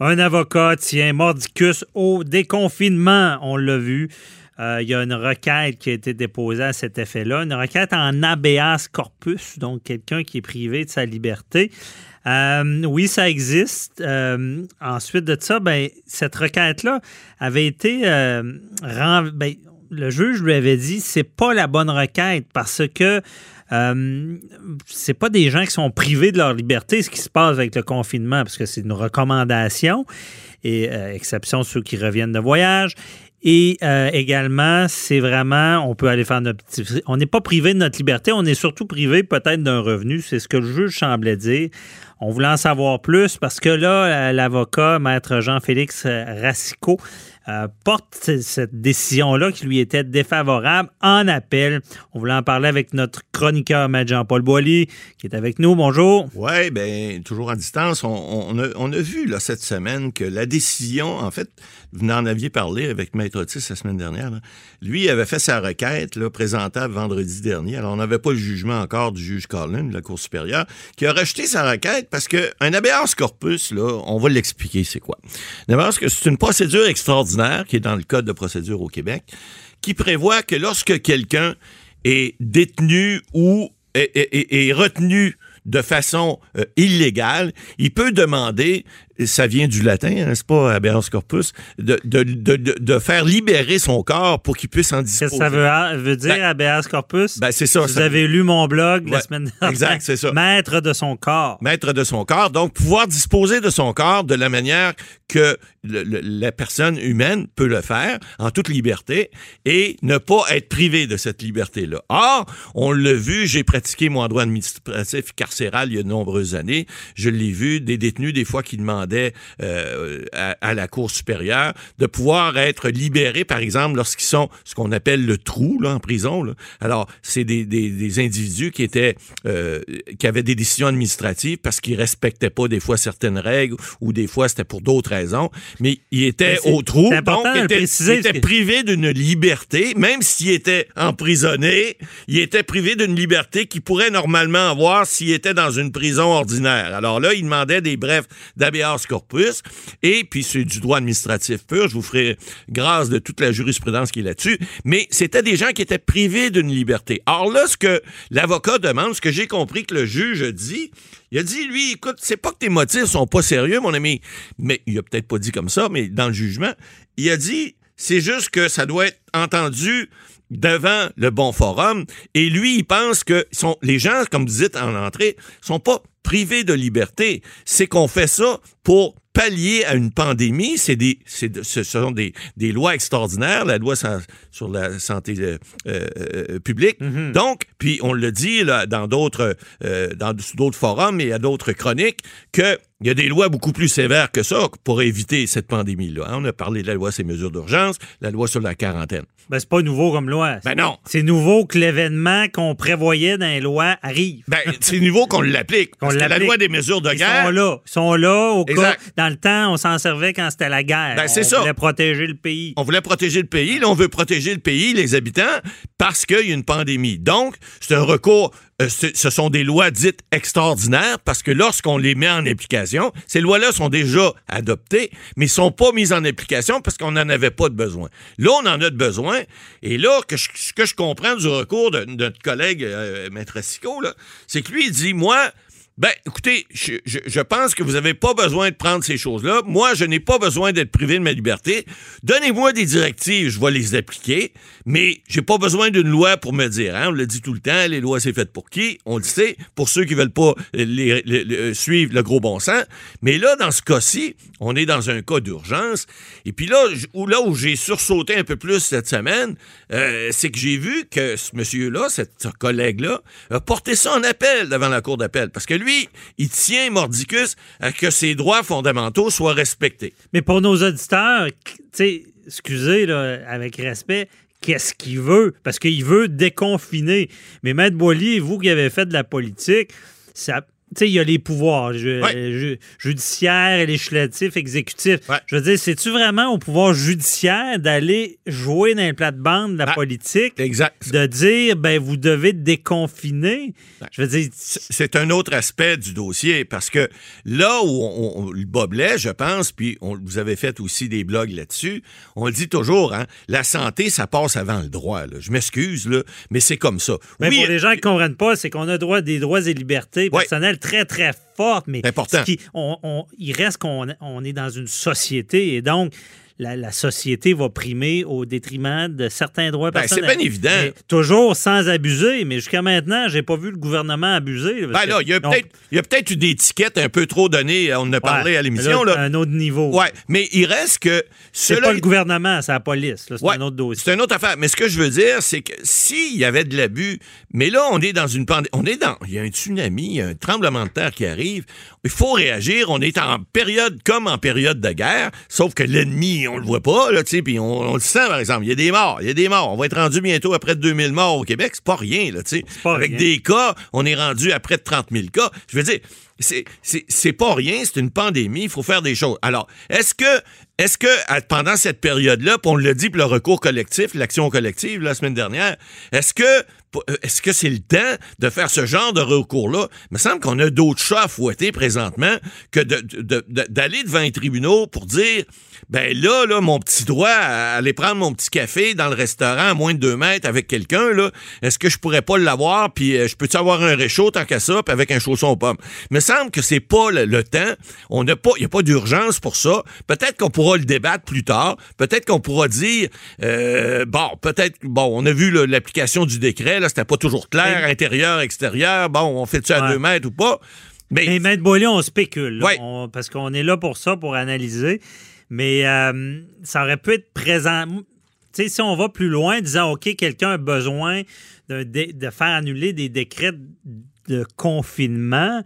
Un avocat tient mordicus au déconfinement, on l'a vu. Euh, il y a une requête qui a été déposée à cet effet-là, une requête en habeas corpus, donc quelqu'un qui est privé de sa liberté. Euh, oui, ça existe. Euh, ensuite de ça, ben, cette requête-là avait été ben, le juge lui avait dit c'est pas la bonne requête parce que euh, c'est pas des gens qui sont privés de leur liberté, ce qui se passe avec le confinement, parce que c'est une recommandation, et exception ceux qui reviennent de voyage. Et euh, également, c'est vraiment, on peut aller faire notre petit... On n'est pas privé de notre liberté, on est surtout privé peut-être d'un revenu. C'est ce que le juge semblait dire. On voulait en savoir plus parce que là, l'avocat, maître Jean-Félix Racicot, euh, porte cette décision-là qui lui était défavorable en appel. On voulait en parler avec notre chroniqueur, Maître Jean-Paul Boilly, qui est avec nous. Bonjour. Oui, bien, toujours en distance. On, a, vu là, cette semaine que la décision, en fait, vous en aviez parlé avec Maître Otis la semaine dernière, lui avait fait sa requête là, présentable vendredi dernier. Alors, on n'avait pas le jugement encore du juge Collin de la Cour supérieure, qui a rejeté sa requête parce qu'un habeas corpus, là, on va l'expliquer c'est quoi. Que c'est une procédure extraordinaire qui est dans le Code de procédure au Québec, qui prévoit que lorsque quelqu'un est détenu ou est, retenu de façon euh, illégale, il peut demander ça vient du latin, n'est-ce pas, habeas corpus, de, de, de, de, faire libérer son corps pour qu'il puisse en disposer. Qu'est-ce que ça veut, veut dire, ben, corpus? Ben, c'est ça. Vous avez lu mon blog la semaine dernière. Exact, c'est ça. Maître de son corps. Maître de son corps. Donc, pouvoir disposer de son corps de la manière que la personne humaine peut le faire en toute liberté et ne pas être privé de cette liberté-là. Or, on l'a vu, j'ai pratiqué mon droit administratif carcéral il y a de nombreuses années. Je l'ai vu, des détenus, des fois, qui demandaient euh, à, la Cour supérieure, de pouvoir être libérés, par exemple, lorsqu'ils sont ce qu'on appelle le trou là, en prison. Là. Alors, c'est des, des, des, individus qui étaient euh, qui avaient des décisions administratives parce qu'ils respectaient pas des fois certaines règles ou des fois c'était pour d'autres raisons, mais ils étaient au trou, donc ils étaient, privés d'une liberté, même s'ils étaient emprisonnés, ils étaient privés d'une liberté qu'ils pourraient normalement avoir s'ils étaient dans une prison ordinaire. Alors là, ils demandaient des brefs d'habeas corpus. Et puis, c'est du droit administratif pur. Je vous ferai grâce de toute la jurisprudence qui est là-dessus. Mais c'était des gens qui étaient privés d'une liberté. Or là, ce que l'avocat demande, ce que j'ai compris que le juge dit, il a dit, lui, écoute, c'est pas que tes motifs sont pas sérieux, mon ami. Mais il a peut-être pas dit comme ça, mais dans le jugement, il a dit, c'est juste que ça doit être entendu devant le bon forum. Et lui, il pense que sont, les gens, comme vous dites en entrée, sont pas privés de liberté. C'est qu'on fait ça pour pallier à une pandémie. C'est des, c'est ce sont des, des, lois extraordinaires, la loi sur la santé euh, euh, publique. Mm-hmm. Donc, puis on le dit là, dans d'autres euh, dans d'autres forums et à d'autres chroniques que il y a des lois beaucoup plus sévères que ça pour éviter cette pandémie-là. Hein. On a parlé de la loi sur les mesures d'urgence, la loi sur la quarantaine. Ben, c'est pas nouveau comme loi. Ben non. C'est nouveau que l'événement qu'on prévoyait dans les lois arrive. Ben, c'est nouveau qu'on l'applique. Que la loi des mesures de guerre. Ils sont là. Ils sont là au cas. Dans le temps, on s'en servait quand c'était la guerre. Ben, c'est ça. On voulait protéger le pays. On voulait protéger le pays. Là, on veut protéger le pays, les habitants, parce qu'il y a une pandémie. Donc, c'est un recours ce sont des lois dites extraordinaires parce que lorsqu'on les met en application, ces lois-là sont déjà adoptées, mais ne sont pas mises en application parce qu'on n'en avait pas de besoin. Là, on en a de besoin. Et là, ce que je comprends du recours de, notre collègue euh, Maître Sicot, c'est que lui, il dit, moi, ben, écoutez, je, je, pense que vous n'avez pas besoin de prendre ces choses-là. Moi, je n'ai pas besoin d'être privé de ma liberté. Donnez-moi des directives, je vais les appliquer, mais j'ai pas besoin d'une loi pour me dire. Hein? On le dit tout le temps, les lois, c'est fait pour qui? On le sait, pour ceux qui veulent pas les, euh, suivre le gros bon sens. Mais là, dans ce cas-ci, on est dans un cas d'urgence. Et puis là, où, là où j'ai sursauté un peu plus cette semaine, euh, c'est que j'ai vu que ce monsieur-là, ce collègue-là, a porté ça en appel devant la Cour d'appel. Parce que lui, il tient Mordicus à que ses droits fondamentaux soient respectés. Mais pour nos auditeurs, excusez, là, avec respect, qu'est-ce qu'il veut? Parce qu'il veut déconfiner. Mais Maître Boilly, vous qui avez fait de la politique, ça tu sais, il y a les pouvoirs judiciaires, législatifs, exécutifs. Je veux dire, c'est-tu vraiment au pouvoir judiciaire d'aller jouer dans les plates-bandes de la ah, politique? Exact. De dire, ben, vous devez déconfiner? Je veux dire... C'est un autre aspect du dossier parce que là où on, le boblait, je pense, puis on, vous avez fait aussi des blogs là-dessus, on le dit toujours, hein, la santé, ça passe avant le droit. Je m'excuse, mais c'est comme ça. Mais pour les gens qui ne comprennent pas, c'est qu'on a droit des droits et libertés personnelles très, très mais important. il reste qu'on on est dans une société et donc la, société va primer au détriment de certains droits ben, personnels. C'est bien évident. toujours sans abuser, mais jusqu'à maintenant, j'ai pas vu le gouvernement abuser. Ben là, il y a peut-être une étiquette un peu trop donnée, on en a parlé à l'émission. Un autre niveau. Oui, mais il reste que... C'est pas le gouvernement, c'est la police. C'est un autre dossier. C'est une autre affaire. Mais ce que je veux dire, c'est que s'il y avait de l'abus, mais là, on est dans une pandémie, on est dans... Il y a un tsunami, il y a un tremblement de terre qui arrive, il faut réagir, on est en période comme en période de guerre, sauf que l'ennemi on le voit pas, là, tu sais, puis on, le sent, par exemple. Il y a des morts, il y a des morts. On va être rendu bientôt à près de 2000 morts au Québec. C'est pas rien, là, tu sais. Avec des cas, on est rendu à près de 30 000 cas. Je veux dire, c'est pas rien, c'est une pandémie, il faut faire des choses. Alors, est-ce que, est-ce que pendant cette période-là, on l'a dit pour le recours collectif, l'action collective la semaine dernière, est-ce que est-ce que c'est le temps de faire ce genre de recours-là? Il me semble qu'on a d'autres chats à fouetter présentement que d'aller devant les tribunaux pour dire ben là, là, mon petit droit à aller prendre mon petit café dans le restaurant à moins de deux mètres avec quelqu'un, là, est-ce que je pourrais pas l'avoir, puis euh, je peux-tu avoir un réchaud tant qu'à ça, puis avec un chausson aux pommes? Il me semble que c'est pas le, temps. On n'a pas, il n'y a pas d'urgence pour ça. Peut-être qu'on pourra le débattre plus tard. Peut-être qu'on pourra dire, euh, bon, peut-être, bon, on a vu l'application du décret, là, c'était pas toujours clair, intérieur, extérieur. Bon, on fait ça à deux mètres ou pas? Mais, Mais Maître on spécule. parce qu'on est là pour ça, pour analyser. Mais euh, ça aurait pu être présent. Tu sais, si on va plus loin, disant, OK, quelqu'un a besoin de, de, faire annuler des décrets de confinement,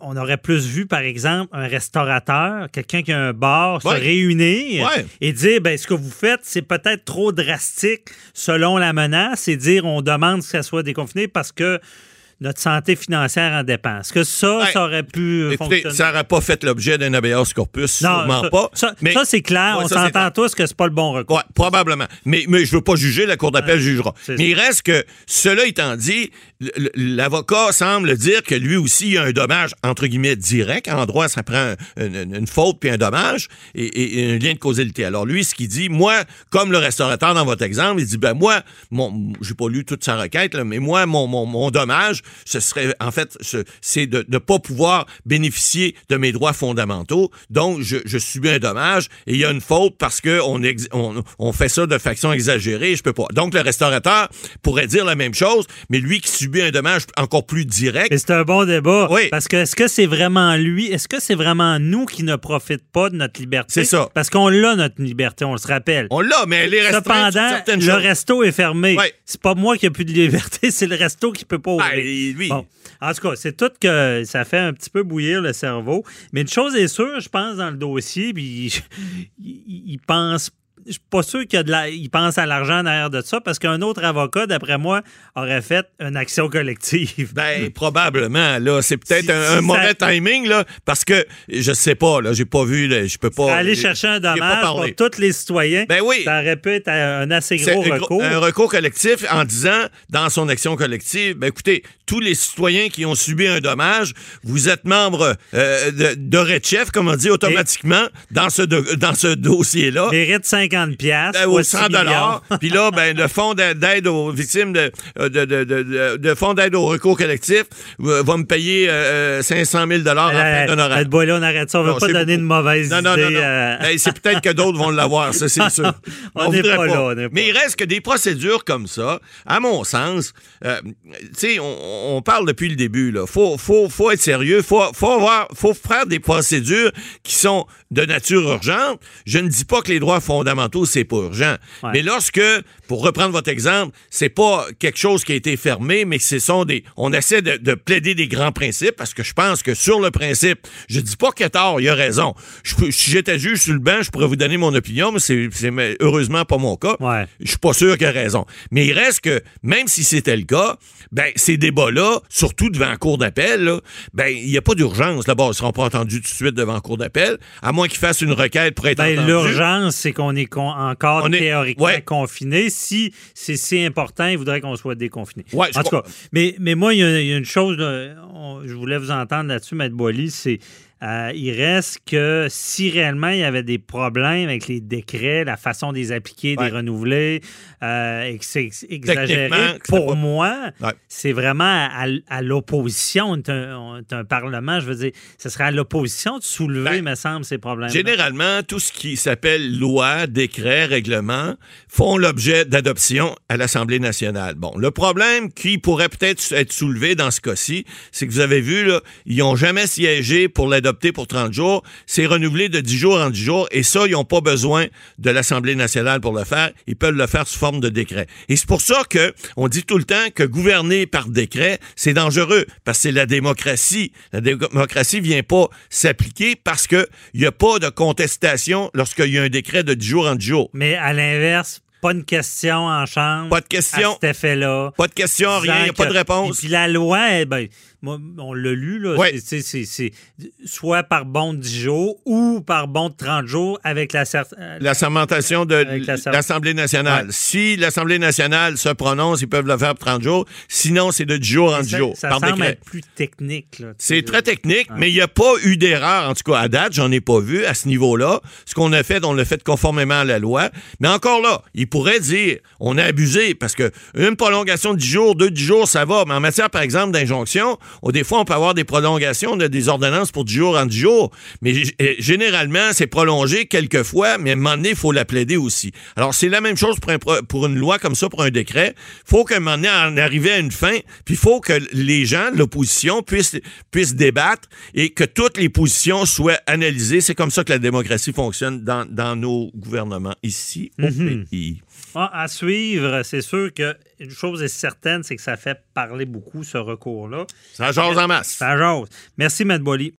on aurait plus vu, par exemple, un restaurateur, quelqu'un qui a un bar, se réunir et dire ben, ce que vous faites, c'est peut-être trop drastique selon la menace et dire on demande que ça soit déconfiné parce que notre santé financière en dépend. Est-ce que ça, ça aurait pu euh, Écoutez, ça n'aurait pas fait l'objet d'un habeas corpus, non, sûrement pas. Ça, ça c'est clair, on s'entend tous que c'est pas le bon recours. probablement. Mais, mais je veux pas juger, la Cour d'appel jugera. Mais il reste que, cela étant dit, l'avocat semble dire que lui aussi a un dommage, entre guillemets, direct. En droit, ça prend une, faute puis un dommage et, un lien de causalité. Alors lui, ce qu'il dit, moi, comme le restaurateur dans votre exemple, il dit, ben moi, mon, j'ai pas lu toute sa requête, mais moi, mon, mon, mon dommage, ce serait, en fait, c'est de ne pas pouvoir bénéficier de mes droits fondamentaux. Donc, je, je subis un dommage et il y a une faute parce que on, on, fait ça de façon exagérée. Je peux pas. Donc, le restaurateur pourrait dire la même chose, mais lui qui subit un dommage encore plus direct. C'est un bon débat. Oui. Parce que est-ce que c'est vraiment lui, est-ce que c'est vraiment nous qui ne profitent pas de notre liberté? C'est ça. Parce qu'on l'a, notre liberté, on le se rappelle. On l'a, mais elle est Cependant, le resto est fermé. C'est pas moi qui ai plus de liberté, c'est le resto qui peut pas ouvrir. Ben, en tout cas, c'est tout que ça fait un petit peu bouillir le cerveau. Mais une chose est sûre, je pense, dans le dossier, puis il pense je suis pas sûr qu'il pense à l'argent derrière de ça parce qu'un autre avocat, d'après moi, aurait fait une action collective. Ben, probablement. Là, c'est peut-être un, mauvais timing, là, parce que je sais pas, là, j'ai pas vu, je peux pas. Aller chercher un dommage pour tous les citoyens. Ben oui. Ça aurait pu être un assez gros recours. Un recours collectif en disant, dans son action collective, ben écoutez, tous les citoyens qui ont subi un dommage, vous êtes membre euh, de, de chef, comme on dit, automatiquement, dans ce, dans ce dossier-là. Mérite 50 50 ben, 100 dollars. Puis là, ben, le fonds d'aide aux victimes de, de, de, de, fonds d'aide au recours collectif va me payer 500 000 dollars en fin d'honoraire. on arrête ça. On ne veut pas donner de mauvaises non, non, idées. Non, non, ben, c'est peut-être que d'autres vont l'avoir, ça, c'est sûr. on n'est pas, là. Mais il reste que des procédures comme ça, à mon sens, euh, tu sais, on, on, parle depuis le début, là. Faut, faut, faut être sérieux. Faut, faut avoir, faut faire des procédures qui sont de nature urgente. Je ne dis pas que les droits fondamentaux c'est pas urgent. Mais lorsque, pour reprendre votre exemple, c'est pas quelque chose qui a été fermé, mais ce sont des. On essaie de, plaider des grands principes parce que je pense que sur le principe, je dis pas qu'il a tort, il a raison. si j'étais juge sur le banc, je pourrais vous donner mon opinion, mais c'est heureusement pas mon cas. Je suis pas sûr qu'il a raison. Mais il reste que, même si c'était le cas, ben, ces débats-là, surtout devant la cour d'appel, ben, il n'y a pas d'urgence. Là-bas, ils ne seront pas entendus tout de suite devant la cour d'appel, à moins qu'ils fassent une requête pour être ben, L'urgence, c'est qu'on est encore théoriquement confiné. Si c'est si important, il voudrait qu'on soit déconfiné. en tout cas, mais, mais moi, il y, a une chose, je voulais vous entendre là-dessus, Maître Boily, c'est euh, il reste que si réellement il y avait des problèmes avec les décrets, la façon de les appliquer, de les renouveler, euh, et que c'est exagéré, pour moi, c'est vraiment à, l'opposition. C'est un, Parlement, je veux dire, ce serait à l'opposition de soulever, ben, me semble, ces problèmes. Généralement, tout ce qui s'appelle loi, décret, règlement font l'objet d'adoption à l'Assemblée nationale. Bon, le problème qui pourrait peut-être être soulevé dans ce cas-ci, c'est que vous avez vu, là, ils n'ont jamais siégé pour l'adoption pour 30 jours. C'est renouvelé de 10 jours en 10 jours. Et ça, ils n'ont pas besoin de l'Assemblée nationale pour le faire. Ils peuvent le faire sous forme de décret. Et c'est pour ça que on dit tout le temps que gouverner par décret, c'est dangereux. Parce que c'est la démocratie. La démocratie vient pas s'appliquer parce qu'il n'y a pas de contestation lorsqu'il y a un décret de 10 jours en 10 jours. Mais à l'inverse, pas de question en chambre. Pas de question. À cet effet-là. Pas de question, rien, il n'y a pas de réponse. Puis la loi, eh ben, on l'a lu, là, c'est soit par bon de 10 jours ou par bon de 30 jours avec la... Euh, la sermentation de l'Assemblée nationale. Si l'Assemblée nationale se prononce, ils peuvent le faire pour 30 jours. Sinon, c'est de 10 jours en 10 jours. Ça semble être plus technique. C'est très technique, mais il n'y a pas eu d'erreur, en tout cas à date, j'en ai pas vu à ce niveau-là. Ce qu'on a fait, on l'a fait conformément à la loi. Mais encore là, il pourrait dire, on a abusé parce que une prolongation de 10 jours, deux 10 jours, ça va. Mais en matière, par exemple, d'injonction, des fois, on peut avoir des prolongations de des ordonnances pour 10 jours en 10 jours. Mais eh, généralement, c'est prolongé quelques fois, mais à un moment donné, il faut la plaider aussi. Alors, c'est la même chose pour, une loi comme ça, pour un décret. Il faut qu'à un moment donné, en arriver à une fin, puis il faut que les gens, l'opposition, puissent, puissent débattre et que toutes les positions soient analysées. C'est comme ça que la démocratie fonctionne dans, dans nos gouvernements ici au mhm. pays. Ah, à suivre, c'est sûr qu'une chose est certaine, c'est que ça fait parler beaucoup, ce recours-là. Ça jase en masse. Ça jase. Merci, Matt Bolly.